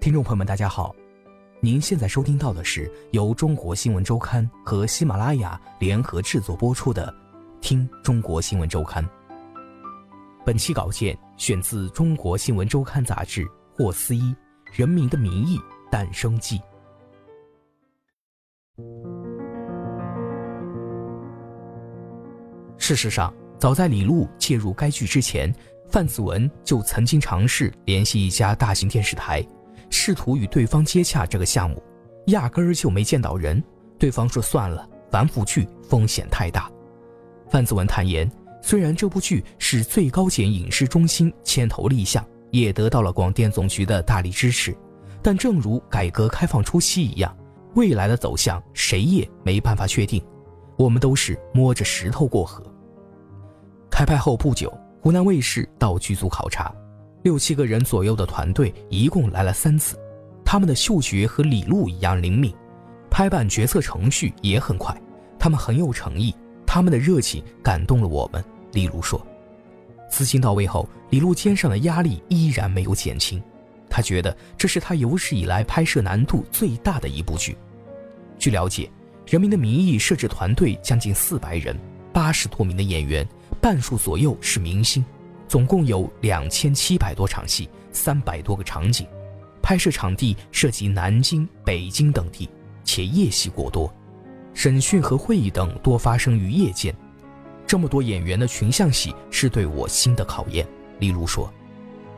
听众朋友们，大家好，您现在收听到的是由中国新闻周刊和喜马拉雅联合制作播出的《听中国新闻周刊》。本期稿件选自《中国新闻周刊》杂志霍思一《人民的名义》诞生记。事实上，早在李路介入该剧之前，范子文就曾经尝试联系一家大型电视台，试图与对方接洽这个项目，压根儿就没见到人。对方说算了，反腐剧风险太大。范子文坦言，虽然这部剧是最高检影视中心牵头立项，也得到了广电总局的大力支持，但正如改革开放初期一样。未来的走向，谁也没办法确定。我们都是摸着石头过河。开拍后不久，湖南卫视到剧组考察，六七个人左右的团队一共来了三次。他们的嗅觉和李路一样灵敏，拍办决策程序也很快。他们很有诚意，他们的热情感动了我们。李路说：“资金到位后，李路肩上的压力依然没有减轻。”他觉得这是他有史以来拍摄难度最大的一部剧。据了解，《人民的名义》设置团队将近四百人，八十多名的演员，半数左右是明星，总共有两千七百多场戏，三百多个场景。拍摄场地涉及南京、北京等地，且夜戏过多，审讯和会议等多发生于夜间。这么多演员的群像戏是对我新的考验。李璐说。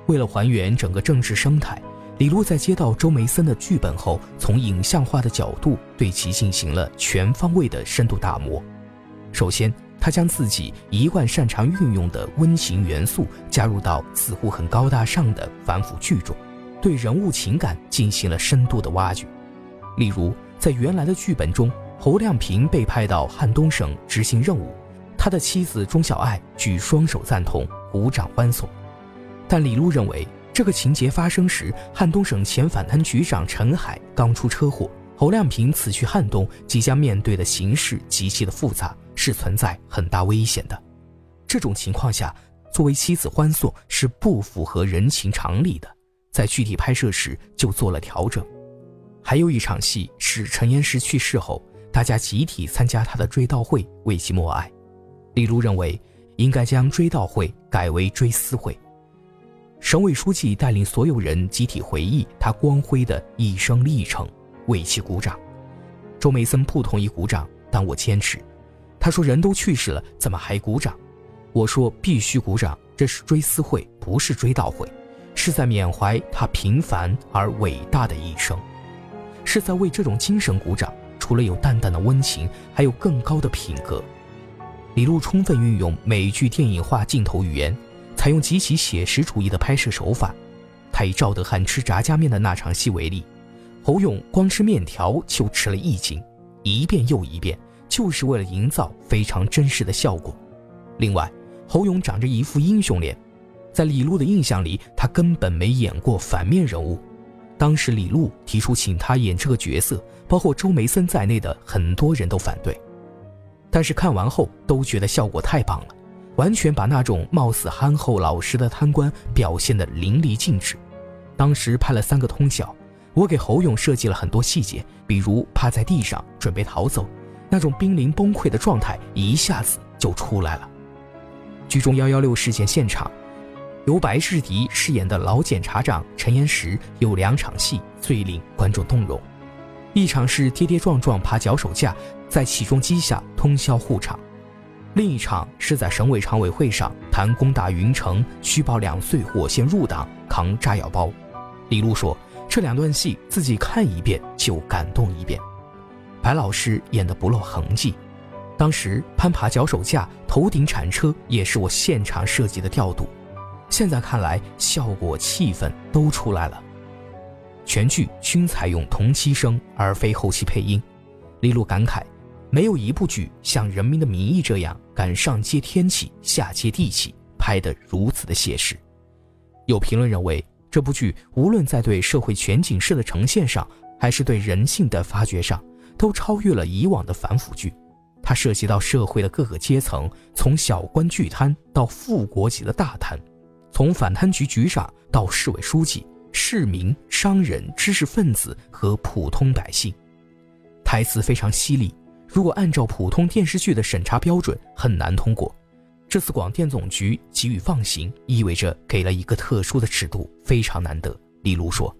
为了还原整个政治生态，李璐在接到周梅森的剧本后，从影像化的角度对其进行了全方位的深度打磨。首先，他将自己一贯擅长运用的温情元素加入到似乎很高大上的反腐剧中，对人物情感进行了深度的挖掘。例如，在原来的剧本中，侯亮平被派到汉东省执行任务，他的妻子钟小艾举双手赞同，鼓掌欢送。但李璐认为，这个情节发生时，汉东省前反贪局长陈海刚出车祸，侯亮平此去汉东即将面对的形势极其的复杂，是存在很大危险的。这种情况下，作为妻子欢送是不符合人情常理的，在具体拍摄时就做了调整。还有一场戏是陈岩石去世后，大家集体参加他的追悼会，为其默哀。李璐认为，应该将追悼会改为追思会。省委书记带领所有人集体回忆他光辉的一生历程，为其鼓掌。周梅森不同意鼓掌，但我坚持。他说：“人都去世了，怎么还鼓掌？”我说：“必须鼓掌，这是追思会，不是追悼会，是在缅怀他平凡而伟大的一生，是在为这种精神鼓掌。除了有淡淡的温情，还有更高的品格。”李璐充分运用美剧电影化镜头语言。采用极其写实主义的拍摄手法，他以赵德汉吃炸酱面的那场戏为例，侯勇光吃面条就吃了一斤，一遍又一遍，就是为了营造非常真实的效果。另外，侯勇长着一副英雄脸，在李璐的印象里，他根本没演过反面人物。当时李璐提出请他演这个角色，包括周梅森在内的很多人都反对，但是看完后都觉得效果太棒了。完全把那种貌似憨厚老实的贪官表现得淋漓尽致。当时拍了三个通宵，我给侯勇设计了很多细节，比如趴在地上准备逃走，那种濒临崩溃的状态一下子就出来了。剧中幺幺六事件现场，由白志迪饰演的老检察长陈岩石有两场戏最令观众动容，一场是跌跌撞撞爬脚手架，在起重机下通宵护场。另一场是在省委常委会上谈攻打云城，虚报两岁火线入党，扛炸药包。李璐说：“这两段戏自己看一遍就感动一遍。”白老师演得不露痕迹。当时攀爬脚手架、头顶铲车也是我现场设计的调度。现在看来，效果、气氛都出来了。全剧均采用同期声而非后期配音。李路感慨，没有一部剧像《人民的名义》这样敢上接天气，下接地气，拍得如此的写实。有评论认为，这部剧无论在对社会全景式的呈现上，还是对人性的发掘上，都超越了以往的反腐剧。它涉及到社会的各个阶层，从小官巨贪到副国级的大贪，从反贪局局长到市委书记。市民、商人、知识分子和普通百姓，台词非常犀利。如果按照普通电视剧的审查标准，很难通过。这次广电总局给予放行，意味着给了一个特殊的尺度，非常难得。李璐说，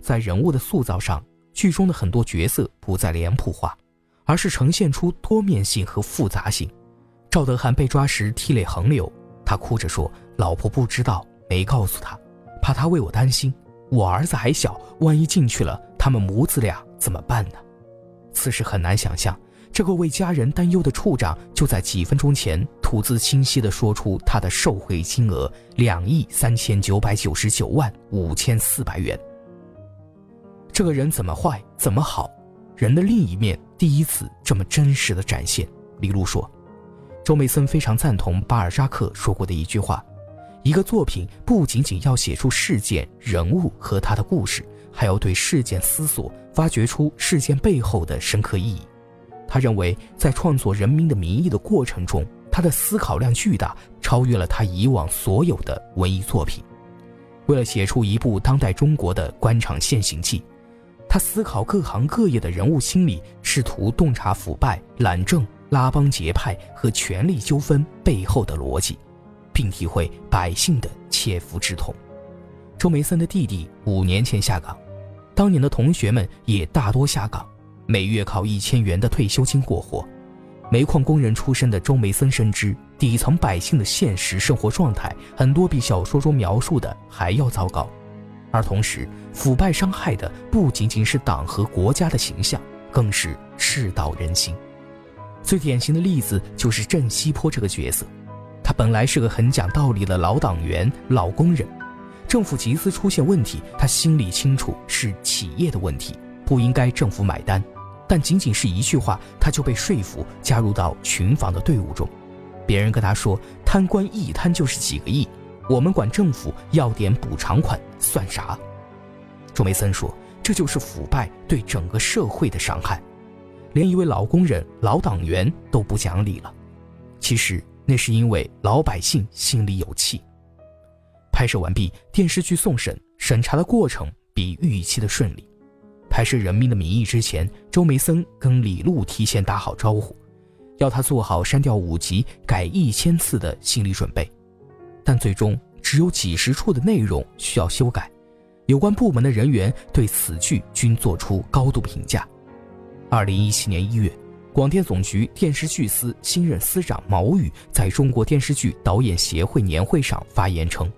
在人物的塑造上，剧中的很多角色不再脸谱化，而是呈现出多面性和复杂性。赵德汉被抓时涕泪横流，他哭着说：“老婆不知道，没告诉他。”怕他为我担心，我儿子还小，万一进去了，他们母子俩怎么办呢？此时很难想象，这个为家人担忧的处长就在几分钟前吐字清晰地说出他的受贿金额两亿三千九百九十九万五千四百元。这个人怎么坏，怎么好？人的另一面第一次这么真实的展现。李璐说，周梅森非常赞同巴尔扎克说过的一句话。一个作品不仅仅要写出事件、人物和他的故事，还要对事件思索，发掘出事件背后的深刻意义。他认为，在创作《人民的名义》的过程中，他的思考量巨大，超越了他以往所有的文艺作品。为了写出一部当代中国的官场现形记，他思考各行各业的人物心理，试图洞察腐败、懒政、拉帮结派和权力纠纷背后的逻辑。并体会百姓的切肤之痛。周梅森的弟弟五年前下岗，当年的同学们也大多下岗，每月靠一千元的退休金过活。煤矿工人出身的周梅森深知底层百姓的现实生活状态，很多比小说中描述的还要糟糕。而同时，腐败伤害的不仅仅是党和国家的形象，更是世道人心。最典型的例子就是郑西坡这个角色。他本来是个很讲道理的老党员、老工人，政府集资出现问题，他心里清楚是企业的问题，不应该政府买单，但仅仅是一句话，他就被说服加入到群防的队伍中。别人跟他说，贪官一贪就是几个亿，我们管政府要点补偿款算啥？周梅森说，这就是腐败对整个社会的伤害，连一位老工人、老党员都不讲理了。其实。那是因为老百姓心里有气。拍摄完毕，电视剧送审，审查的过程比预期的顺利。拍摄《人民的名义》之前，周梅森跟李璐提前打好招呼，要他做好删掉五集、改一千次的心理准备。但最终只有几十处的内容需要修改，有关部门的人员对此剧均作出高度评价。二零一七年一月。广电总局电视剧司新任司长毛宇在中国电视剧导演协会年会上发言称：“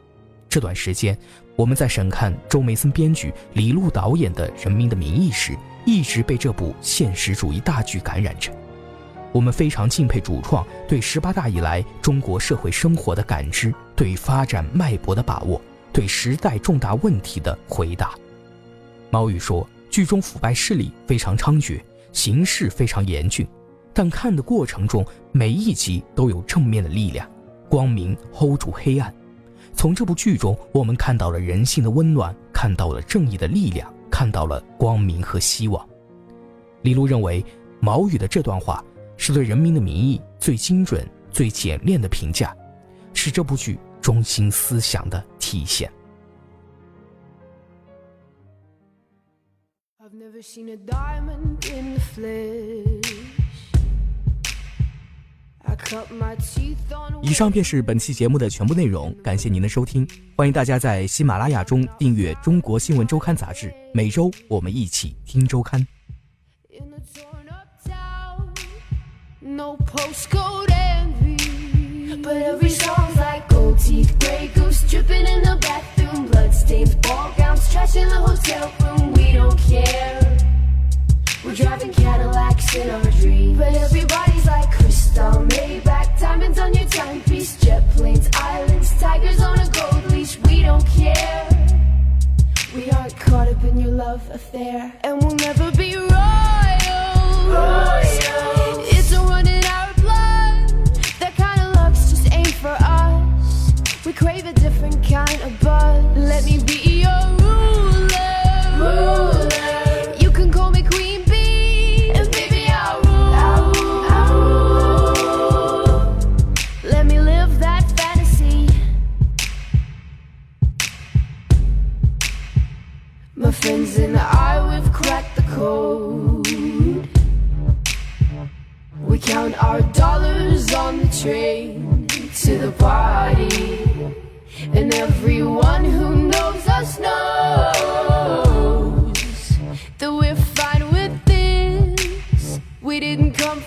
这段时间，我们在审看周梅森编剧、李路导演的《人民的名义》时，一直被这部现实主义大剧感染着。我们非常敬佩主创对十八大以来中国社会生活的感知，对发展脉搏的把握，对时代重大问题的回答。”毛宇说：“剧中腐败势力非常猖獗。”形势非常严峻，但看的过程中，每一集都有正面的力量，光明 hold 住黑暗。从这部剧中，我们看到了人性的温暖，看到了正义的力量，看到了光明和希望。李璐认为，毛宇的这段话是对《人民的名义》最精准、最简练的评价，是这部剧中心思想的体现。I've never seen a diamond in a flame 以上便是本期节目的全部内容，感谢您的收听，欢迎大家在喜马拉雅中订阅《中国新闻周刊》杂志，每周我们一起听周刊。there. My friends and I, we've cracked the code. We count our dollars on the train to the party. And everyone who knows us knows That we're fine with this. We didn't come